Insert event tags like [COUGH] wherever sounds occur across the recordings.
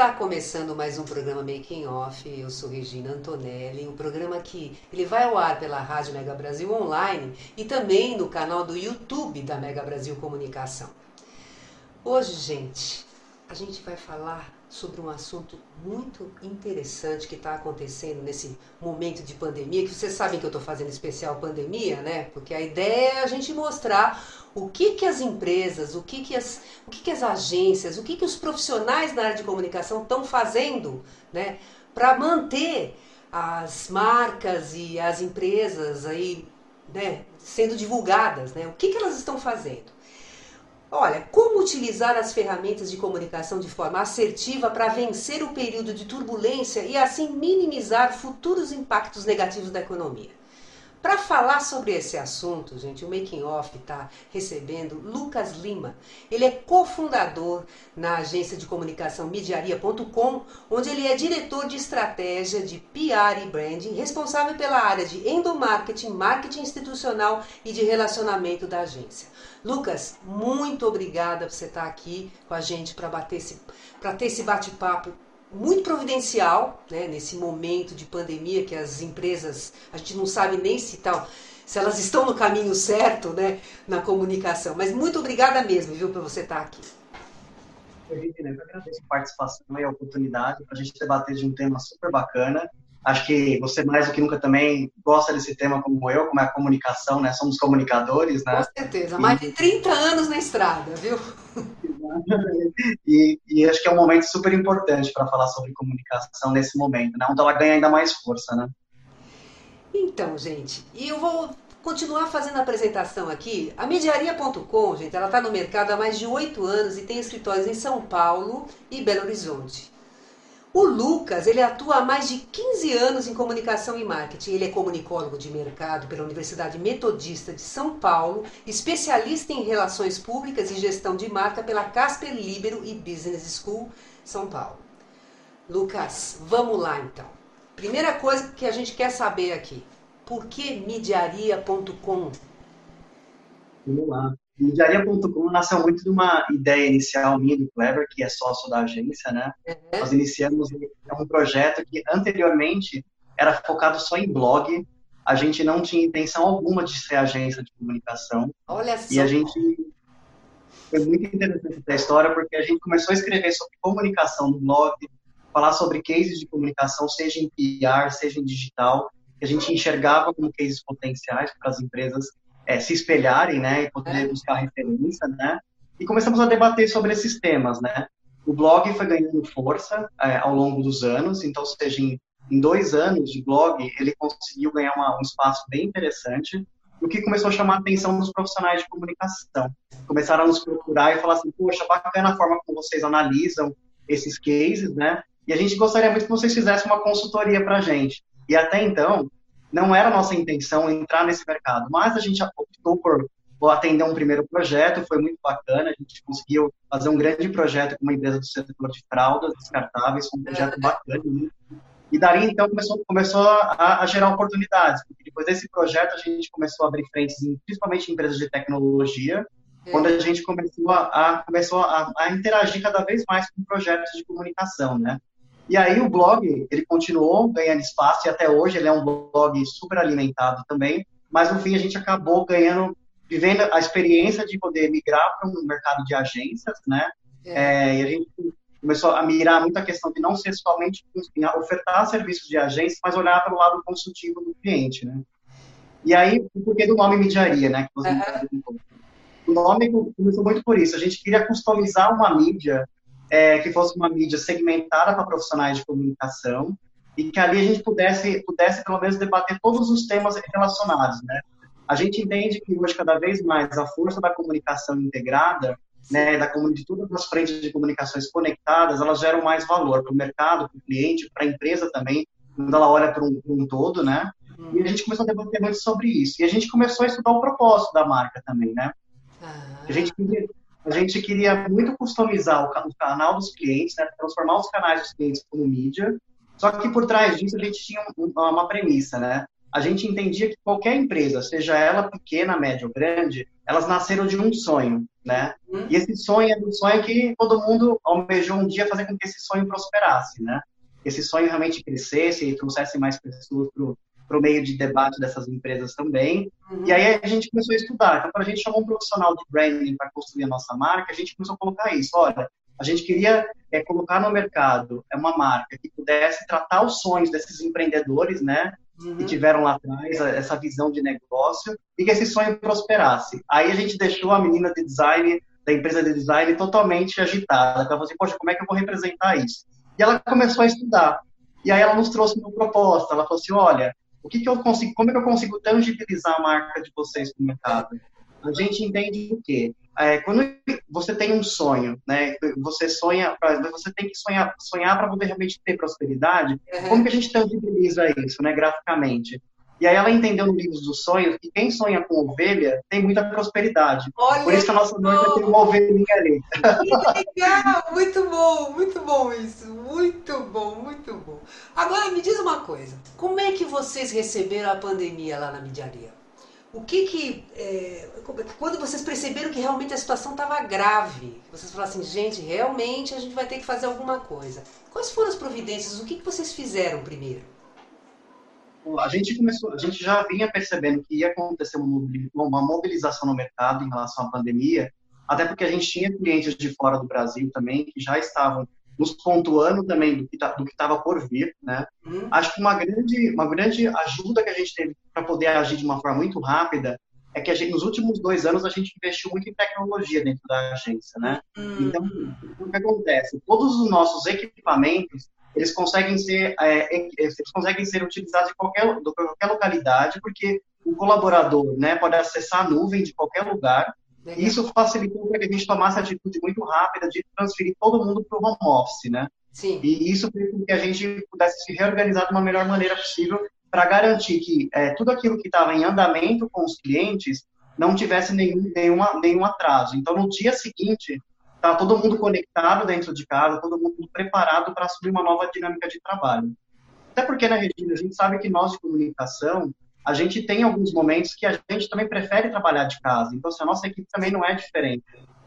Está começando mais um programa Making Off. Eu sou Regina Antonelli. Um programa que ele vai ao ar pela Rádio Mega Brasil Online e também no canal do YouTube da Mega Brasil Comunicação. Hoje, gente, a gente vai falar sobre um assunto muito interessante que está acontecendo nesse momento de pandemia, que vocês sabem que eu estou fazendo especial pandemia, né? Porque a ideia é a gente mostrar o que, que as empresas, o que, que, as, o que, que as agências, o que, que os profissionais na área de comunicação estão fazendo, né? Para manter as marcas e as empresas aí, né, sendo divulgadas, né? O que, que elas estão fazendo? Olha, como utilizar as ferramentas de comunicação de forma assertiva para vencer o período de turbulência e assim minimizar futuros impactos negativos da economia? Para falar sobre esse assunto, gente, o Making Off está recebendo Lucas Lima. Ele é cofundador na agência de comunicação Mediaria.com, onde ele é diretor de estratégia de PR e branding, responsável pela área de endomarketing, marketing institucional e de relacionamento da agência. Lucas, muito obrigada por você estar aqui com a gente para bater esse, para ter esse bate-papo muito providencial, né, nesse momento de pandemia que as empresas, a gente não sabe nem se tal, se elas estão no caminho certo, né, na comunicação. Mas muito obrigada mesmo, viu, por você estar aqui. Eu agradeço a participação e a oportunidade para a gente debater de um tema super bacana. Acho que você mais do que nunca também gosta desse tema como eu, como é a comunicação, né? Somos comunicadores, né? Com certeza, mais de 30 anos na estrada, viu? [LAUGHS] e, e, acho que é um momento super importante para falar sobre comunicação nesse momento, né? Onde ela ganha ainda mais força, né? Então, gente, e eu vou continuar fazendo a apresentação aqui. A Mediaria.com, gente, ela está no mercado há mais de oito anos e tem escritórios em São Paulo e Belo Horizonte. O Lucas, ele atua há mais de 15 anos em comunicação e marketing. Ele é comunicólogo de mercado pela Universidade Metodista de São Paulo, especialista em relações públicas e gestão de marca pela Casper Libero e Business School São Paulo. Lucas, vamos lá então. Primeira coisa que a gente quer saber aqui, por que mediaria.com? Vamos lá. Mediaria.com nasceu muito de uma ideia inicial minha do Clever, que é sócio da agência, né? Uhum. Nós iniciamos um projeto que anteriormente era focado só em blog. A gente não tinha intenção alguma de ser agência de comunicação. Olha só. E a gente foi muito interessante a história porque a gente começou a escrever sobre comunicação no blog, falar sobre cases de comunicação, seja em PR, seja em digital, que a gente enxergava como cases potenciais para as empresas é, se espelharem, né, e poder buscar referência, né, e começamos a debater sobre esses temas, né. O blog foi ganhando força é, ao longo dos anos, então, seja, em, em, dois anos de blog, ele conseguiu ganhar uma, um espaço bem interessante, o que começou a chamar a atenção dos profissionais de comunicação. Começaram a nos procurar e falar assim, poxa, bacana a forma como vocês analisam esses cases, né, e a gente gostaria muito que vocês fizessem uma consultoria para a gente. E até então, não era nossa intenção entrar nesse mercado, mas a gente optou por, atender um primeiro projeto, foi muito bacana, a gente conseguiu fazer um grande projeto com uma empresa do setor de fraldas descartáveis, um projeto bacana. Né? E dali, então, começou, começou a, a, gerar oportunidades, porque depois desse projeto a gente começou a abrir frentes, em, principalmente em empresas de tecnologia, é. quando a gente começou, a, a começou a, a interagir cada vez mais com projetos de comunicação, né? E aí o blog, ele continuou ganhando espaço e até hoje ele é um blog super alimentado também, mas no fim a gente acabou ganhando, vivendo a experiência de poder migrar para um mercado de agências, né? É. É, e a gente começou a mirar muita questão de não ser somente ofertar serviços de agência, mas olhar para o lado consultivo do cliente, né? E aí, o porquê do nome Mediaria, né? Que você uhum. O nome começou muito por isso. A gente queria customizar uma mídia é, que fosse uma mídia segmentada para profissionais de comunicação e que ali a gente pudesse, pudesse pelo menos debater todos os temas relacionados, né? A gente entende que hoje cada vez mais a força da comunicação integrada, né, da de todas as frentes de comunicações conectadas, elas geram mais valor para o mercado, para o cliente, para a empresa também, quando ela olha para um, um, todo, né? E a gente começou a debater muito sobre isso. E a gente começou a estudar o propósito da marca também, né? Ah. A gente queria, a gente queria muito customizar o, canal dos clientes, né? transformar os canais dos clientes como mídia. Só que por trás disso a gente tinha uma, uma premissa, né? A gente entendia que qualquer empresa, seja ela pequena, média ou grande, elas nasceram de um sonho, né? Hum. E esse sonho é um sonho que todo mundo almejou um dia fazer com que esse sonho prosperasse, né? Esse sonho realmente crescesse e trouxesse mais pessoas para o meio de debate dessas empresas também. Uhum. E aí a gente começou a estudar. Então, quando a gente chamou um profissional de branding para construir a nossa marca, a gente começou a colocar isso. Olha, a gente queria é, colocar no mercado é uma marca que pudesse tratar os sonhos desses empreendedores, né? Uhum. Que tiveram lá atrás essa visão de negócio e que esse sonho prosperasse. Aí a gente deixou a menina de design, da empresa de design, totalmente agitada. Ela falou assim, poxa, como é que eu vou representar isso? E ela começou a estudar. E aí ela nos trouxe uma proposta. Ela falou assim, olha, o que, que eu consigo, como é que eu consigo tangibilizar a marca de vocês no mercado? A gente entende o quê? É, quando você tem um sonho, né? Você sonha, você tem que sonhar, sonhar para poder realmente ter prosperidade. Uhum. Como que a gente tangibiliza isso, né? Graficamente. E aí ela entendeu no livro dos sonhos que quem sonha com ovelha tem muita prosperidade. Olha Por isso que a nossa noiva tem uma ovelhinha ali. Que legal, muito bom, muito bom isso, muito bom, muito bom. Agora me diz uma coisa, como é que vocês receberam a pandemia lá na Midiaria? O que que, é, quando vocês perceberam que realmente a situação estava grave, vocês falaram assim, gente, realmente a gente vai ter que fazer alguma coisa. Quais foram as providências? O que que vocês fizeram primeiro? A gente começou, a gente já vinha percebendo que ia acontecer uma mobilização no mercado em relação à pandemia, até porque a gente tinha clientes de fora do Brasil também que já estavam nos pontuando também do que tá, estava por vir, né? Uhum. Acho que uma grande, uma grande ajuda que a gente teve para poder agir de uma forma muito rápida é que a gente, nos últimos dois anos a gente investiu muito em tecnologia dentro da agência, né? Uhum. Então, o que acontece? Todos os nossos equipamentos eles conseguem ser é, é, eles conseguem ser utilizados em qualquer, de qualquer localidade, porque o colaborador né, pode acessar a nuvem de qualquer lugar. E isso facilitou para que a gente tomasse a atitude muito rápida de transferir todo mundo para o home office, né? Sim. E isso fez com que a gente pudesse se reorganizar de uma melhor maneira possível para garantir que é, tudo aquilo que estava em andamento com os clientes não tivesse nenhum, nenhuma, nenhum atraso. Então, no dia seguinte, tá todo mundo conectado dentro de casa, todo mundo preparado para assumir uma nova dinâmica de trabalho. Até porque, na né, Regina, a gente sabe que nós de comunicação, a gente tem alguns momentos que a gente também prefere trabalhar de casa. Então, assim, a nossa equipe também não é diferente.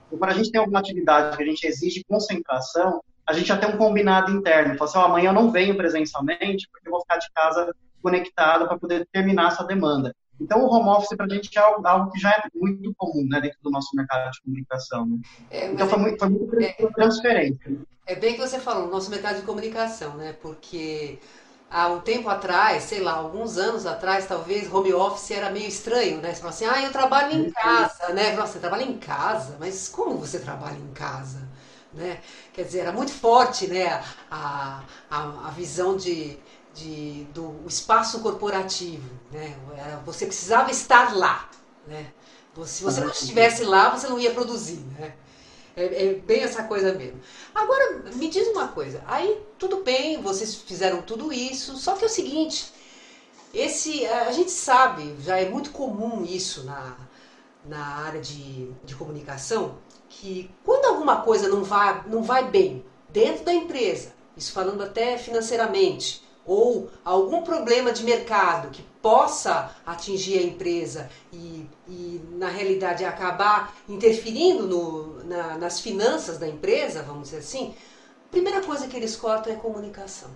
Então, quando a gente tem alguma atividade que a gente exige concentração, a gente já tem um combinado interno. Fala assim, oh, amanhã eu não venho presencialmente porque eu vou ficar de casa conectado para poder terminar essa demanda. Então, o home office para a gente é algo, algo, que já é muito comum né, dentro do nosso mercado de comunicação. Né? É, então, foi muito, foi muito é, transferente. É bem que você falou, nosso mercado de comunicação, né? Porque há um tempo atrás, sei lá, alguns anos atrás, talvez, home office era meio estranho, né? Você fala assim, ah, eu trabalho em casa, né? Nossa, você trabalha em casa? Mas como você trabalha em casa? Né? Quer dizer, era muito forte, né? A, a, a visão de de, do espaço corporativo. Né? Você precisava estar lá. Né? Se você não estivesse lá, você não ia produzir. Né? É, é, bem essa coisa mesmo. Agora, me diz uma coisa. Aí, tudo bem, vocês fizeram tudo isso, só que é o seguinte, esse, a gente sabe, já é muito comum isso na, na área de, de comunicação, que quando alguma coisa não vai, não vai bem dentro da empresa, isso falando até financeiramente, ou algum problema de mercado que possa atingir a empresa e, e na realidade acabar interferindo no, na, nas finanças da empresa, vamos dizer assim, a primeira coisa que eles cortam é comunicação.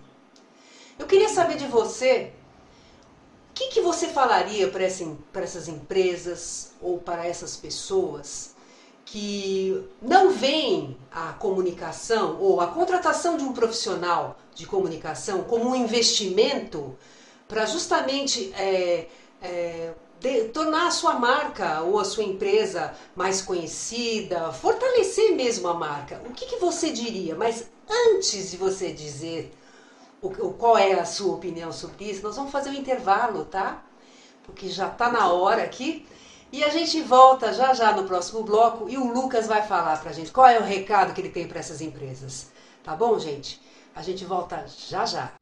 Eu queria saber de você o que, que você falaria para essa, essas empresas ou para essas pessoas que não veem a comunicação ou a contratação de um profissional de comunicação como um investimento para justamente é, é, de, tornar a sua marca ou a sua empresa mais conhecida, fortalecer mesmo a marca. O que, que você diria? Mas antes de você dizer o, qual é a sua opinião sobre isso. Nós vamos fazer um intervalo, tá? Porque já está na hora aqui. E a gente volta já já no próximo bloco e o Lucas vai falar para a gente qual é o recado que ele tem para essas empresas. Tá bom, gente? A gente volta já já.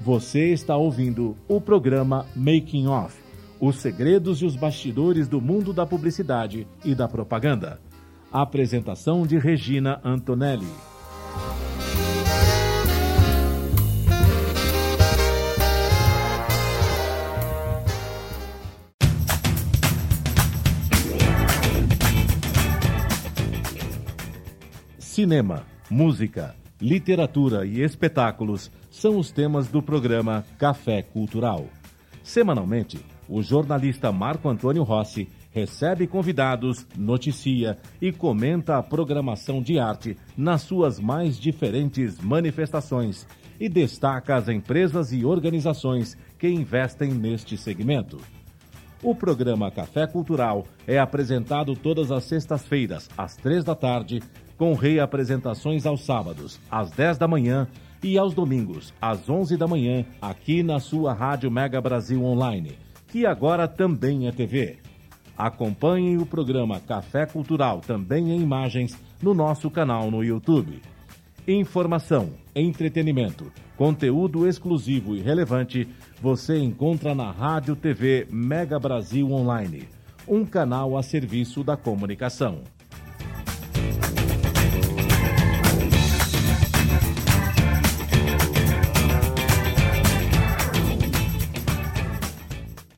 Você está ouvindo o programa Making Off os segredos e os bastidores do mundo da publicidade e da propaganda. Apresentação de Regina Antonelli. Cinema, música, literatura e espetáculos são os temas do programa Café Cultural. Semanalmente, o jornalista Marco Antônio Rossi recebe convidados, noticia e comenta a programação de arte nas suas mais diferentes manifestações e destaca as empresas e organizações que investem neste segmento. O programa Café Cultural é apresentado todas as sextas-feiras, às três da tarde, com reapresentações aos sábados, às dez da manhã e aos domingos, às onze da manhã, aqui na sua Rádio Mega Brasil Online que agora também é TV. Acompanhe o programa Café Cultural, também em imagens, no nosso canal no YouTube. Informação, entretenimento, conteúdo exclusivo e relevante você encontra na Rádio TV Mega Brasil Online, um canal a serviço da comunicação.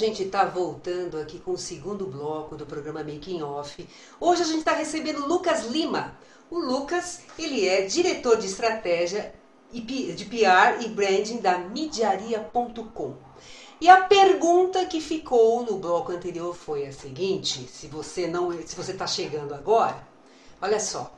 Gente está voltando aqui com o segundo bloco do programa Making Off. Hoje a gente está recebendo Lucas Lima o Lucas, ele é diretor de estratégia de PR e branding da Midiaria.com. E a pergunta que ficou no bloco anterior foi a seguinte: se você não, se você está chegando agora, olha só.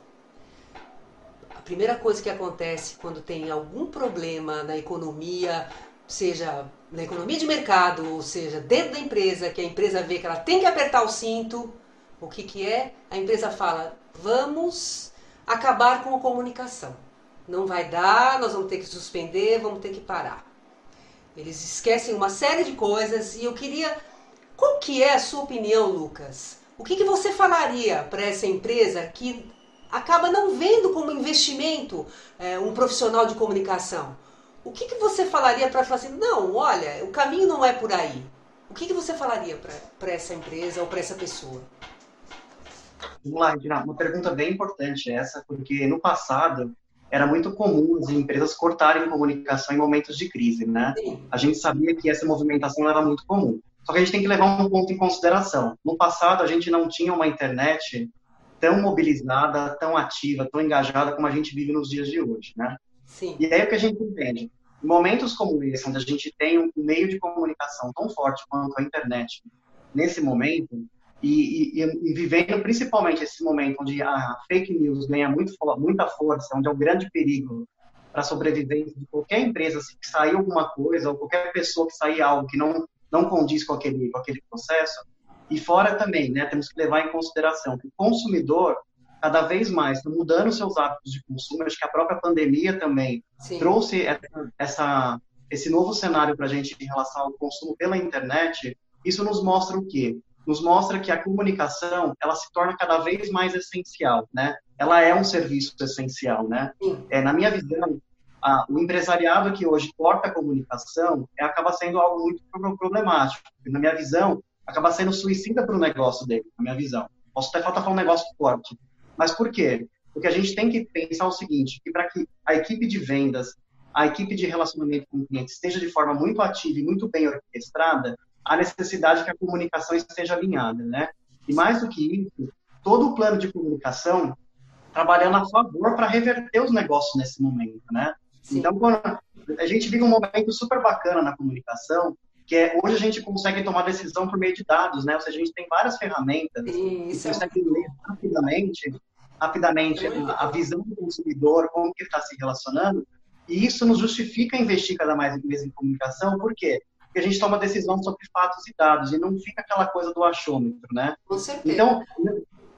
A primeira coisa que acontece quando tem algum problema na economia, seja na economia de mercado, ou seja, dentro da empresa, que a empresa vê que ela tem que apertar o cinto, o que, que é? A empresa fala: vamos acabar com a comunicação. Não vai dar, nós vamos ter que suspender, vamos ter que parar. Eles esquecem uma série de coisas e eu queria. Qual que é a sua opinião, Lucas? O que, que você falaria para essa empresa que acaba não vendo como investimento é, um profissional de comunicação? O que, que você falaria para falar assim, não, olha, o caminho não é por aí? O que, que você falaria para essa empresa ou para essa pessoa? Vamos lá, Regina, uma pergunta bem importante essa, porque no passado era muito comum as empresas cortarem comunicação em momentos de crise, né? A gente sabia que essa movimentação era muito comum. Só que a gente tem que levar um ponto em consideração. No passado, a gente não tinha uma internet tão mobilizada, tão ativa, tão engajada como a gente vive nos dias de hoje, né? Sim. E aí o que a gente entende? Em momentos como esse, onde a gente tem um meio de comunicação tão forte quanto a internet, nesse momento, e, e, e, vivendo principalmente esse momento onde a fake news ganha muito, muita força, onde é um grande perigo para a sobrevivência de qualquer empresa, se sair alguma coisa, ou qualquer pessoa que sair algo que não, não condiz com aquele, com aquele processo. E fora também, né, temos que levar em consideração que o consumidor, cada vez mais, está mudando seus hábitos de consumo. Acho que a própria pandemia também Sim. trouxe essa, esse novo cenário para a gente em relação ao consumo pela internet. Isso nos mostra o quê? nos mostra que a comunicação ela se torna cada vez mais essencial, né? Ela é um serviço essencial, né? É, na minha visão, o empresariado que hoje corta a comunicação é, acaba sendo algo muito problemático. Na minha visão, acaba sendo suicida para o negócio dele, na minha visão. Posso até faltar falar um negócio forte. Mas por quê? Porque a gente tem que pensar o seguinte, que para que a equipe de vendas, a equipe de relacionamento com o cliente esteja de forma muito ativa e muito bem orquestrada, há necessidade que a comunicação esteja alinhada, né? E mais do que isso, todo o plano de comunicação trabalhando a favor para reverter os negócios nesse momento, né? Sim. Então, a gente vive um momento super bacana na comunicação, que é hoje a gente consegue tomar decisão por meio de dados, né? Ou seja, a gente tem várias ferramentas Isso. que consegue ler rapidamente, rapidamente a, a visão do consumidor, como que está se relacionando, e isso nos justifica investir cada mais em comunicação, por quê? Porque a gente toma decisão sobre fatos e dados, e não fica aquela coisa do achômetro, né? Com certeza. Então,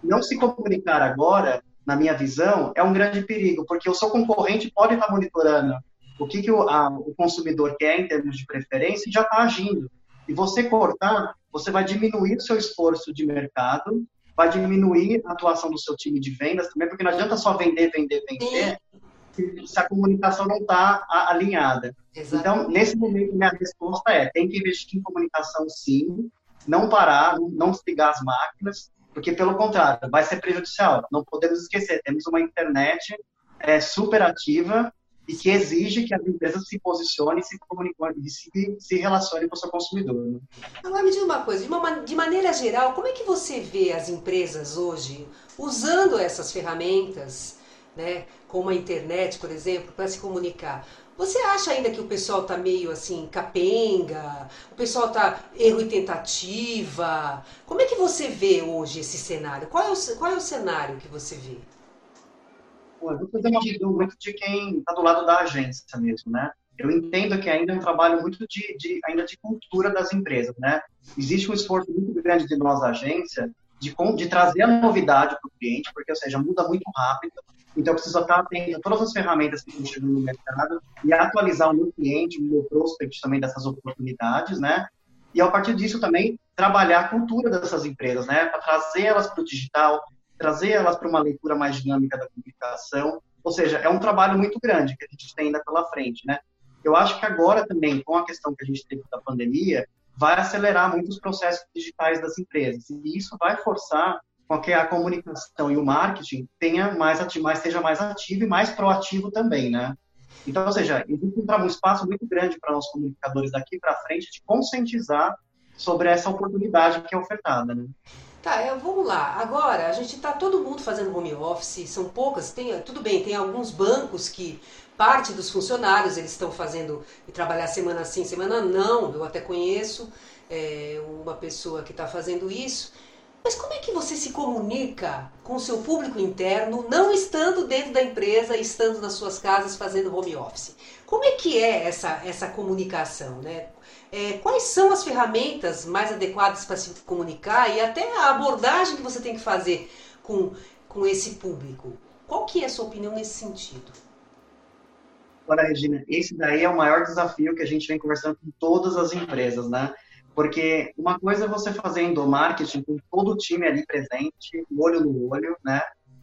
não se comunicar agora, na minha visão, é um grande perigo, porque o seu concorrente pode estar monitorando o que, que o, a, o consumidor quer em termos de preferência e já está agindo. E você cortar, você vai diminuir o seu esforço de mercado, vai diminuir a atuação do seu time de vendas também, porque não adianta só vender, vender, vender, se a comunicação não está alinhada. Exatamente. Então, nesse momento, minha resposta é: tem que investir em comunicação sim, não parar, não desligar as máquinas, porque, pelo contrário, vai ser prejudicial. Não podemos esquecer: temos uma internet é, super ativa e que exige que as empresas se posicionem se e se, se com o seu consumidor. Né? Agora me diga uma coisa, de, uma, de maneira geral, como é que você vê as empresas hoje usando essas ferramentas, né, como a internet, por exemplo, para se comunicar? Você acha ainda que o pessoal está meio assim, capenga? O pessoal está erro e tentativa? Como é que você vê hoje esse cenário? Qual é o, qual é o cenário que você vê? Eu vou fazer uma visão muito de quem está do lado da agência mesmo, né? Eu entendo que ainda é um trabalho muito de, de ainda de cultura das empresas, né? Existe um esforço muito grande de nós, agência, de, de trazer a novidade para o cliente, porque, ou seja, muda muito rápido. Então, eu preciso estar atento a todas as ferramentas que estão chegando no mercado e atualizar o meu cliente, o meu prospect também dessas oportunidades, né? E, a partir disso, também trabalhar a cultura dessas empresas, né? Para trazer elas para o digital, trazer elas para uma leitura mais dinâmica da comunicação. Ou seja, é um trabalho muito grande que a gente tem ainda pela frente, né? Eu acho que agora também, com a questão que a gente teve da pandemia, vai acelerar muitos processos digitais das empresas. E isso vai forçar com que a comunicação e o marketing tenha mais, mais seja mais ativo e mais proativo também, né? Então, ou seja, existe um espaço muito grande para nós comunicadores daqui para frente de conscientizar sobre essa oportunidade que é ofertada, né? Tá, eu, vamos lá. Agora, a gente está todo mundo fazendo home office, são poucas, tem, tudo bem, tem alguns bancos que parte dos funcionários eles estão fazendo e trabalhar semana sim, semana não. Eu até conheço é, uma pessoa que está fazendo isso. Mas como é que você se comunica com o seu público interno, não estando dentro da empresa, estando nas suas casas fazendo home office? Como é que é essa, essa comunicação, né? É, quais são as ferramentas mais adequadas para se comunicar e até a abordagem que você tem que fazer com, com esse público. Qual que é a sua opinião nesse sentido? Olha, Regina, esse daí é o maior desafio que a gente vem conversando com todas as empresas, né? Porque uma coisa é você fazendo marketing com todo o time ali presente, olho no olho, né?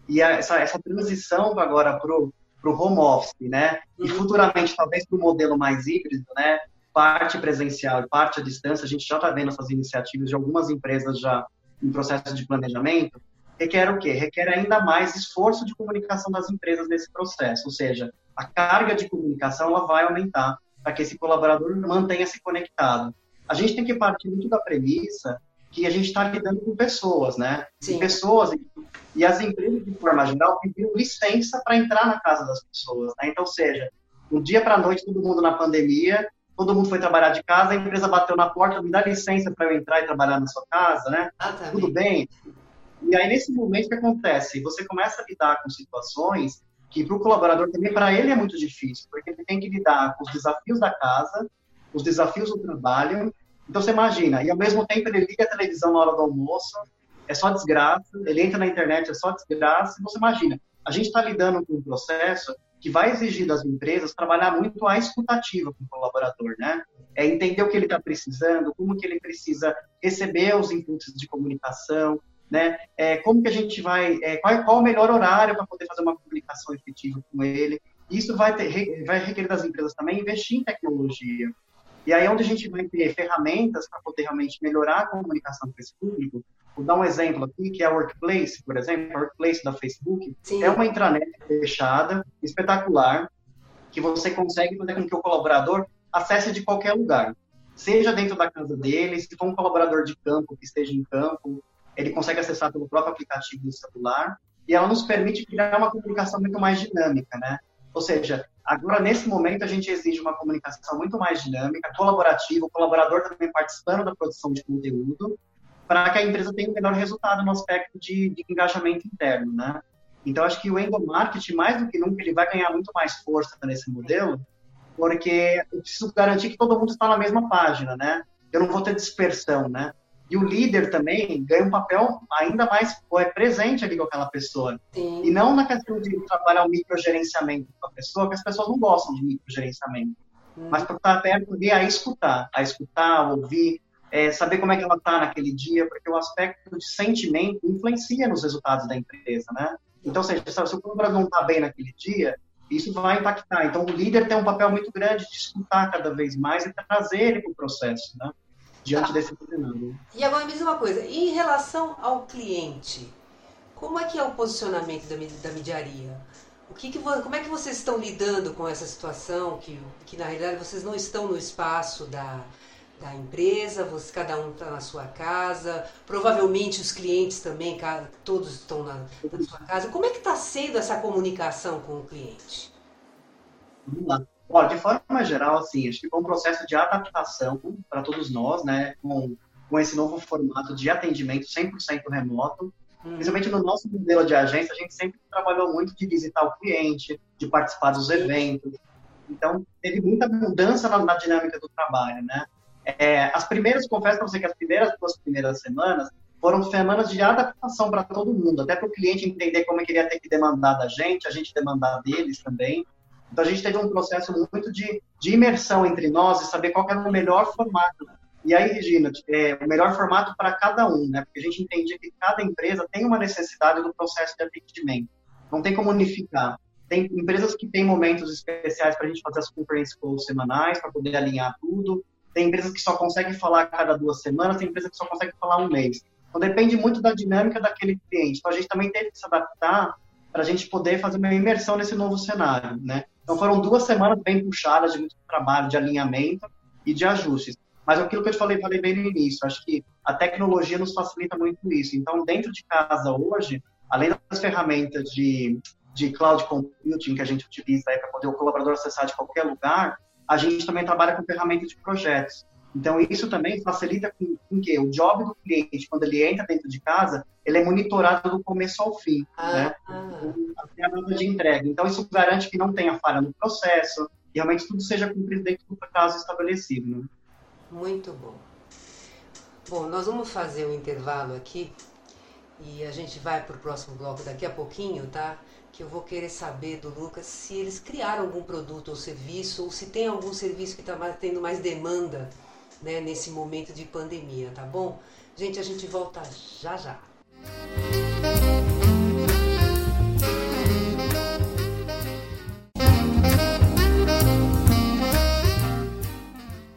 E essa, essa transição agora para o home office, né? E uhum. futuramente, talvez para o modelo mais híbrido, né? Parte presencial e parte à distância, a gente já está vendo essas iniciativas de algumas empresas já em processo de planejamento, requer o quê? Requer ainda mais esforço de comunicação das empresas nesse processo, ou seja, a carga de comunicação ela vai aumentar para que esse colaborador mantenha-se conectado. A gente tem que partir muito da premissa que a gente está lidando com pessoas, né? Sim. Pessoas e as empresas de forma geral pediram licença para entrar na casa das pessoas, né? Então, seja, um dia para a noite todo mundo na pandemia todo mundo foi trabalhar de casa, a empresa bateu na porta, me dá licença para eu entrar e trabalhar na sua casa, né? Ah, tá Tudo bem? E aí, nesse momento, o que acontece? Você começa a lidar com situações que para o colaborador também, para ele é muito difícil, porque ele tem que lidar com os desafios da casa, os desafios do trabalho. Então, você imagina, e ao mesmo tempo ele liga a televisão na hora do almoço, é só desgraça, ele entra na internet, é só desgraça. Você imagina, a gente está lidando com um processo que vai exigir das empresas trabalhar muito a escutativa com o colaborador, né? É entender o que ele está precisando, como que ele precisa receber os inputs de comunicação, né? É, como que a gente vai, é, qual, qual o melhor horário para poder fazer uma comunicação efetiva com ele. Isso vai, ter, vai requerer das empresas também investir em tecnologia. E aí, onde a gente vai ter ferramentas para poder realmente melhorar a comunicação com esse público, vou dar um exemplo aqui, que é a Workplace, por exemplo, a Workplace da Facebook, Sim. é uma intranet fechada, espetacular, que você consegue fazer com que o colaborador acesse de qualquer lugar, seja dentro da casa dele, se for um colaborador de campo que esteja em campo, ele consegue acessar pelo próprio aplicativo do celular, e ela nos permite criar uma comunicação muito mais dinâmica, né? Ou seja, agora nesse momento a gente exige uma comunicação muito mais dinâmica, colaborativa, o colaborador também participando da produção de conteúdo, para que a empresa tenha um melhor resultado no aspecto de, de engajamento interno, né? Então, acho que o endomarketing, mais do que nunca, ele vai ganhar muito mais força nesse modelo, porque eu preciso garantir que todo mundo está na mesma página, né? Eu não vou ter dispersão, né? E o líder também ganha um papel ainda mais é presente ali com aquela pessoa. Sim. E não na questão de trabalhar o microgerenciamento com a pessoa, que as pessoas não gostam de microgerenciamento. Hum. Mas para estar perto ali a escutar, a escutar, ouvir, é, saber como é que ela está naquele dia, porque o aspecto de sentimento influencia nos resultados da empresa, né? Então, seja, se o colaborador não está bem naquele dia, isso vai impactar. Então, o líder tem um papel muito grande de escutar cada vez mais e trazer ele para o processo, né? Diante tá. desse treinamento. E agora me diz uma coisa, em relação ao cliente, como é que é o posicionamento da, da mediaria? O que que, como é que vocês estão lidando com essa situação que, que na realidade vocês não estão no espaço da, da empresa, você, cada um está na sua casa, provavelmente os clientes também, todos estão na, na sua casa. Como é que está sendo essa comunicação com o cliente? Vamos lá. Olha, de forma geral, assim, acho que foi um processo de adaptação para todos nós, né, com, com esse novo formato de atendimento 100% remoto. Hum. Principalmente no nosso modelo de agência, a gente sempre trabalhou muito de visitar o cliente, de participar dos eventos. Então, teve muita mudança na, na dinâmica do trabalho, né? É, as primeiras, confesso para você que as primeiras duas primeiras semanas foram semanas de adaptação para todo mundo, até para o cliente entender como é que ele ia ter que demandar da gente, a gente demandar deles também. Então a gente teve um processo muito de, de imersão entre nós e saber qual era o melhor formato. E aí, Regina, é, o melhor formato para cada um, né? Porque a gente entendia que cada empresa tem uma necessidade do processo de atendimento. Não tem como unificar. Tem empresas que têm momentos especiais para a gente fazer as conferências calls semanais, para poder alinhar tudo. Tem empresas que só conseguem falar cada duas semanas, tem empresas que só conseguem falar um mês. Então depende muito da dinâmica daquele cliente. Então a gente também teve que se adaptar para a gente poder fazer uma imersão nesse novo cenário, né? Então foram duas semanas bem puxadas de muito trabalho, de alinhamento e de ajustes. Mas aquilo que eu te falei, falei bem no início, acho que a tecnologia nos facilita muito isso. Então, dentro de casa hoje, além das ferramentas de, de cloud computing que a gente utiliza para poder o colaborador acessar de qualquer lugar, a gente também trabalha com ferramentas de projetos. Então, isso também facilita com, com que o job do cliente, quando ele entra dentro de casa, ele é monitorado do começo ao fim, ah, né? Ah. Até a data de entrega. Então, isso garante que não tenha falha no processo e realmente tudo seja cumprido dentro do prazo estabelecido. Né? Muito bom. Bom, nós vamos fazer um intervalo aqui e a gente vai para o próximo bloco daqui a pouquinho, tá? Que eu vou querer saber do Lucas se eles criaram algum produto ou serviço ou se tem algum serviço que está tendo mais demanda né, nesse momento de pandemia, tá bom? Gente, a gente volta já já.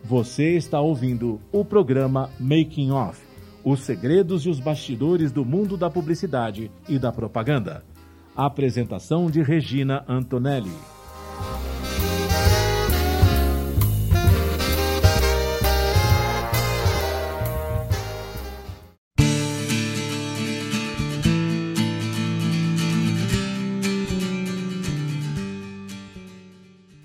Você está ouvindo o programa Making Off os segredos e os bastidores do mundo da publicidade e da propaganda. Apresentação de Regina Antonelli.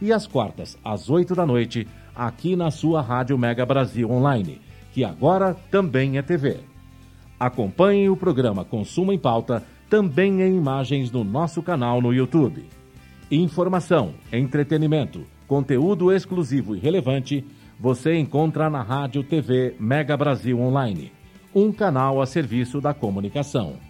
e às quartas, às 8 da noite, aqui na sua Rádio Mega Brasil Online, que agora também é TV. Acompanhe o programa Consumo em Pauta também em imagens no nosso canal no YouTube. Informação, entretenimento, conteúdo exclusivo e relevante você encontra na Rádio TV Mega Brasil Online, um canal a serviço da comunicação.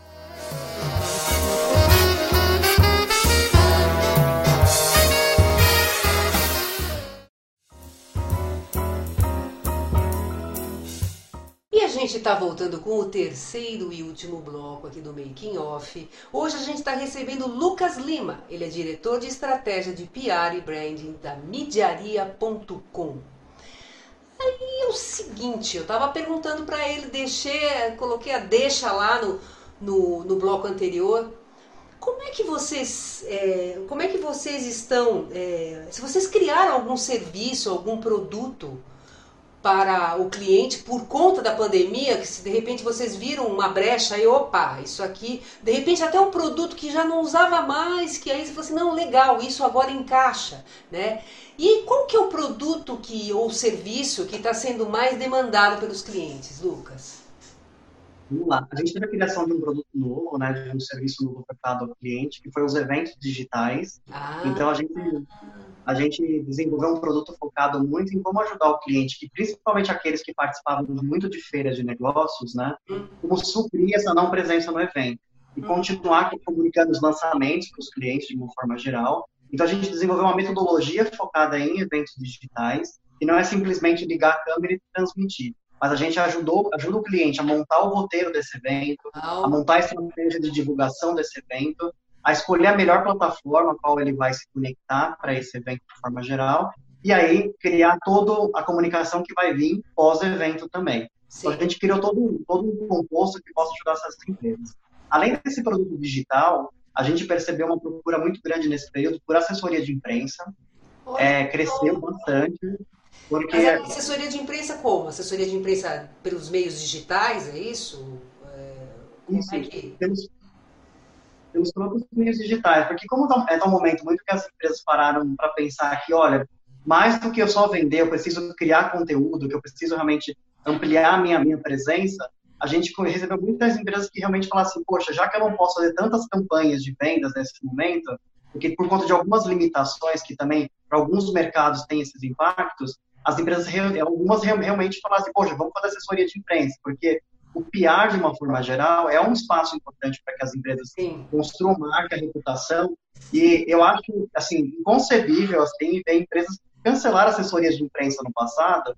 Gente está voltando com o terceiro e último bloco aqui do Making Off. Hoje a gente está recebendo Lucas Lima. Ele é diretor de estratégia de PR e branding da Midiaria.com. Aí é o seguinte, eu estava perguntando para ele, deixei, coloquei a deixa lá no, no, no bloco anterior. Como é que vocês, é, como é que vocês estão? É, se vocês criaram algum serviço, algum produto para o cliente por conta da pandemia, que se de repente vocês viram uma brecha aí, opa, isso aqui, de repente até um produto que já não usava mais, que aí você falou assim, não, legal, isso agora encaixa, né? E qual que é o produto que ou serviço que está sendo mais demandado pelos clientes, Lucas? Vamos lá. A gente teve a criação de um produto novo, né, de um serviço novo ofertado ao cliente, que foi os eventos digitais. Ah. Então a gente a gente desenvolveu um produto focado muito em como ajudar o cliente, que principalmente aqueles que participavam muito de feiras de negócios, né, como suprir essa não presença no evento e continuar comunicando os lançamentos para os clientes de uma forma geral. Então a gente desenvolveu uma metodologia focada em eventos digitais e não é simplesmente ligar a câmera e transmitir, mas a gente ajudou, ajuda o cliente a montar o roteiro desse evento, a montar a estratégia de divulgação desse evento a escolher a melhor plataforma qual ele vai se conectar para esse evento de forma geral, e aí criar toda a comunicação que vai vir pós-evento também. Então, a gente criou todo, todo um composto que possa ajudar essas empresas. Além desse produto digital, a gente percebeu uma procura muito grande nesse período por assessoria de imprensa, é, cresceu bastante. Porque... Mas assessoria de imprensa como? Assessoria de imprensa pelos meios digitais, é isso? É, como isso, é que... pelos, pelos próprios meios digitais, porque como tá, é um momento muito que as empresas pararam para pensar que, olha, mais do que eu só vender, eu preciso criar conteúdo, que eu preciso realmente ampliar a minha, minha presença, a gente recebeu muitas empresas que realmente falaram assim, poxa, já que eu não posso fazer tantas campanhas de vendas nesse momento, porque por conta de algumas limitações que também para alguns mercados têm esses impactos, as empresas, algumas realmente falaram assim, poxa, vamos fazer assessoria de imprensa, porque o PR, de uma forma geral, é um espaço importante para que as empresas Sim. construam marca, reputação. E eu acho, assim, inconcebível, assim, ver empresas cancelar assessorias de imprensa no passado,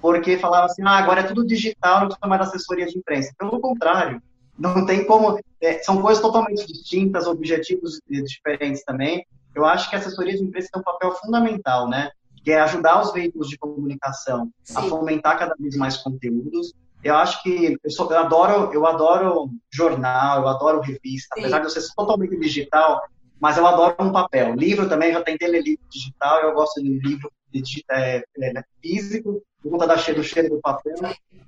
porque falavam assim, ah, agora é tudo digital, não precisa mais assessoria de imprensa. Pelo contrário, não tem como, é, são coisas totalmente distintas, objetivos diferentes também. Eu acho que a assessoria de imprensa tem um papel fundamental, né? Que é ajudar os veículos de comunicação Sim. a fomentar cada vez mais conteúdos, eu acho que eu, sou, eu, adoro eu adoro jornal, eu adoro revista, Sim. apesar de eu ser totalmente digital, mas eu adoro um papel. Livro também, já tentei ler livro digital, eu gosto de livro é, é, físico, por conta da cheiro, do cheiro do papel.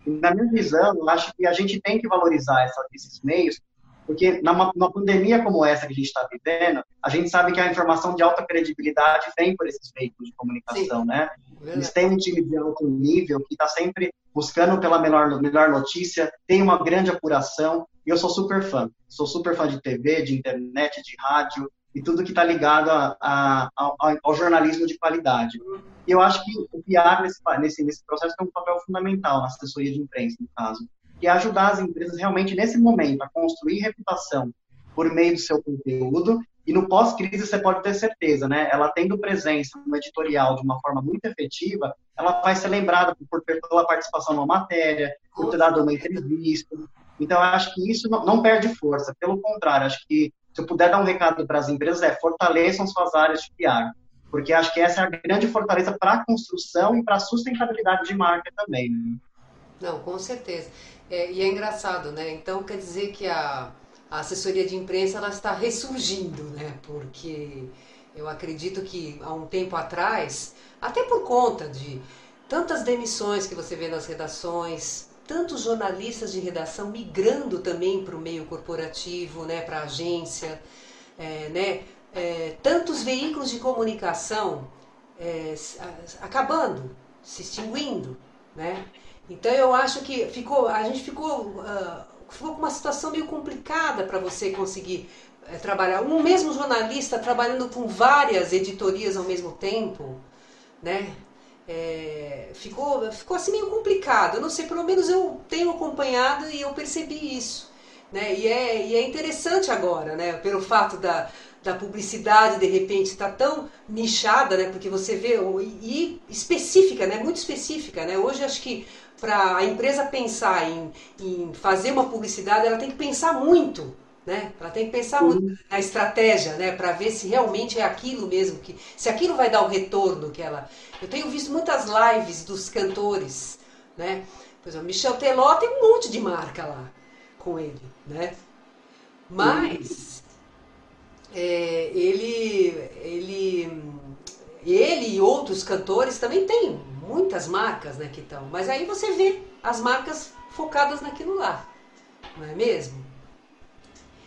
Na minha visão, eu acho que a gente tem que valorizar essa, esses meios, porque numa, numa, pandemia como essa que a gente está vivendo, a gente sabe que a informação de alta credibilidade vem por esses veículos de comunicação, Sim. né? Eles têm um time de alto nível que está sempre buscando pela melhor, melhor notícia, tem uma grande apuração. E eu sou super fã. Sou super fã de TV, de internet, de rádio. e tudo que está ligado a, a, ao, ao, jornalismo de qualidade. E eu acho que o PR nesse, nesse, nesse processo tem um papel fundamental na assessoria de imprensa, no caso, é ajudar as empresas realmente nesse momento a construir reputação por meio do seu conteúdo e no pós-crise você pode ter certeza, né? Ela tendo presença no editorial de uma forma muito efetiva, ela vai ser lembrada por, pela participação numa matéria, por ter dado uma entrevista. Então, eu acho que isso não perde força. Pelo contrário, acho que se eu puder dar um recado para as empresas é fortaleçam suas áreas de PR, porque acho que essa é a grande fortaleza para a construção e para a sustentabilidade de marca também. Né? Não, com certeza. É, e é engraçado, né? Então quer dizer que a, a assessoria de imprensa ela está ressurgindo, né? Porque eu acredito que há um tempo atrás, até por conta de tantas demissões que você vê nas redações, tantos jornalistas de redação migrando também para o meio corporativo, né? Para a agência, é, né? É, tantos veículos de comunicação é, acabando, se extinguindo, né? Então eu acho que ficou, a gente ficou uh, ficou uma situação meio complicada para você conseguir é, trabalhar. Um mesmo jornalista trabalhando com várias editorias ao mesmo tempo, né? É, ficou, ficou assim meio complicado. Eu não sei, pelo menos eu tenho acompanhado e eu percebi isso. Né? E, é, e é interessante agora, né? pelo fato da, da publicidade de repente estar tá tão nichada, né? porque você vê, e, específica, né? muito específica. Né? Hoje acho que para a empresa pensar em, em fazer uma publicidade, ela tem que pensar muito. Né? Ela tem que pensar muito na estratégia, né? Para ver se realmente é aquilo mesmo que, se aquilo vai dar o retorno que ela. Eu tenho visto muitas lives dos cantores, né? Por exemplo, Michel Teló tem um monte de marca lá com ele, né? Mas é, ele, ele, ele e outros cantores também têm muitas marcas né, que estão. Mas aí você vê as marcas focadas naquilo lá, não é mesmo?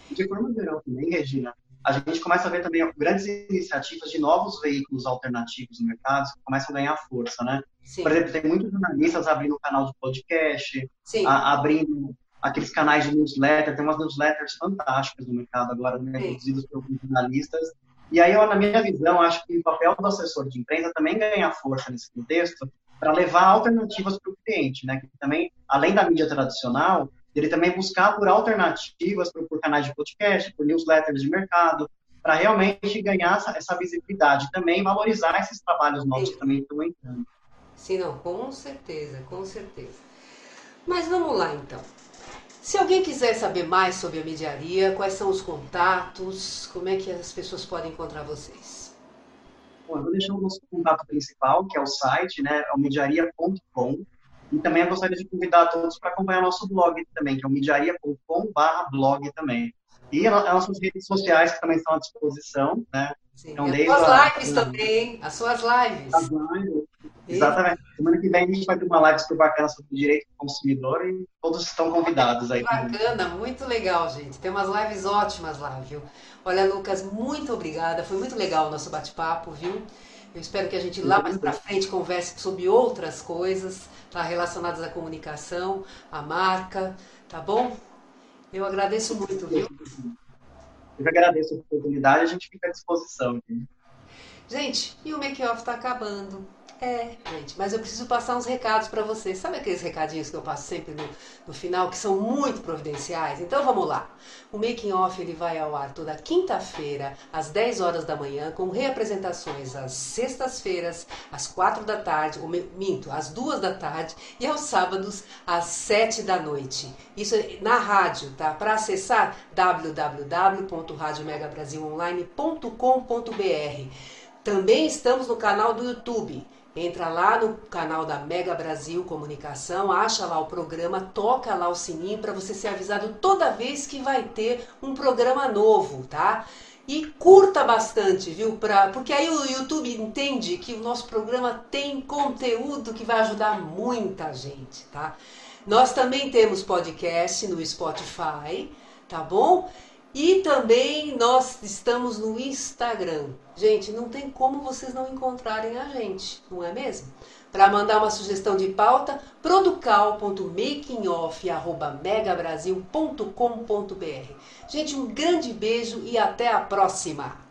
De forma geral também, Regina, a gente começa a ver também grandes iniciativas de novos veículos alternativos no mercado que começam a ganhar força, né? Sim. Por exemplo, tem muitos jornalistas abrindo canal de podcast, a, abrindo aqueles canais de newsletter, tem umas newsletters fantásticas no mercado agora, né, produzidas por jornalistas, e aí, eu, na minha visão, acho que o papel do assessor de imprensa também ganha força nesse contexto para levar alternativas para o cliente, né? Que também, além da mídia tradicional, ele também buscar por alternativas por, por canais de podcast, por newsletters de mercado, para realmente ganhar essa, essa visibilidade também valorizar esses trabalhos novos Sim. que também estão entrando. Sim, não, com certeza, com certeza. Mas vamos lá então. Se alguém quiser saber mais sobre a mediaria, quais são os contatos, como é que as pessoas podem encontrar vocês? Bom, eu vou deixar o nosso contato principal, que é o site, né, é o mediaria.com. E também eu gostaria de convidar a todos para acompanhar nosso blog também, que é o mediaria.com/blog também. E as nossas redes sociais que também estão à disposição, né? Sim. Então, as suas a... lives também, as suas lives. As lives. Exatamente. Semana que vem a gente vai ter uma live super bacana sobre o direito do consumidor e todos estão convidados aí. Bacana, muito legal, gente. Tem umas lives ótimas lá, viu? Olha, Lucas, muito obrigada. Foi muito legal o nosso bate-papo, viu? Eu espero que a gente lá mais para frente converse sobre outras coisas tá, relacionadas à comunicação, à marca, tá bom? Eu agradeço muito, viu? Eu agradeço a oportunidade, a gente fica à disposição. Gente, e o make-off está acabando. É, gente, mas eu preciso passar uns recados para vocês. Sabe aqueles recadinhos que eu passo sempre no, no, final, que são muito providenciais? Então vamos lá. O Making Off ele vai ao ar toda quinta-feira, às 10 horas da manhã, com reapresentações às sextas-feiras, às 4 da tarde, ou minto, às 2 da tarde, e aos sábados, às 7 da noite. Isso é na rádio, tá? Para acessar www.radiomegabrasilonline.com.br. Também estamos no canal do YouTube. Entra lá no canal da Mega Brasil Comunicação, acha lá o programa, toca lá o sininho para você ser avisado toda vez que vai ter um programa novo, tá? E curta bastante, viu? Pra, porque aí o YouTube entende que o nosso programa tem conteúdo que vai ajudar muita gente, tá? Nós também temos podcast no Spotify, tá bom? E também nós estamos no Instagram. Gente, não tem como vocês não encontrarem a gente, não é mesmo? Para mandar uma sugestão de pauta, producal.makingoff.megabrasil.com.br. Gente, um grande beijo e até a próxima!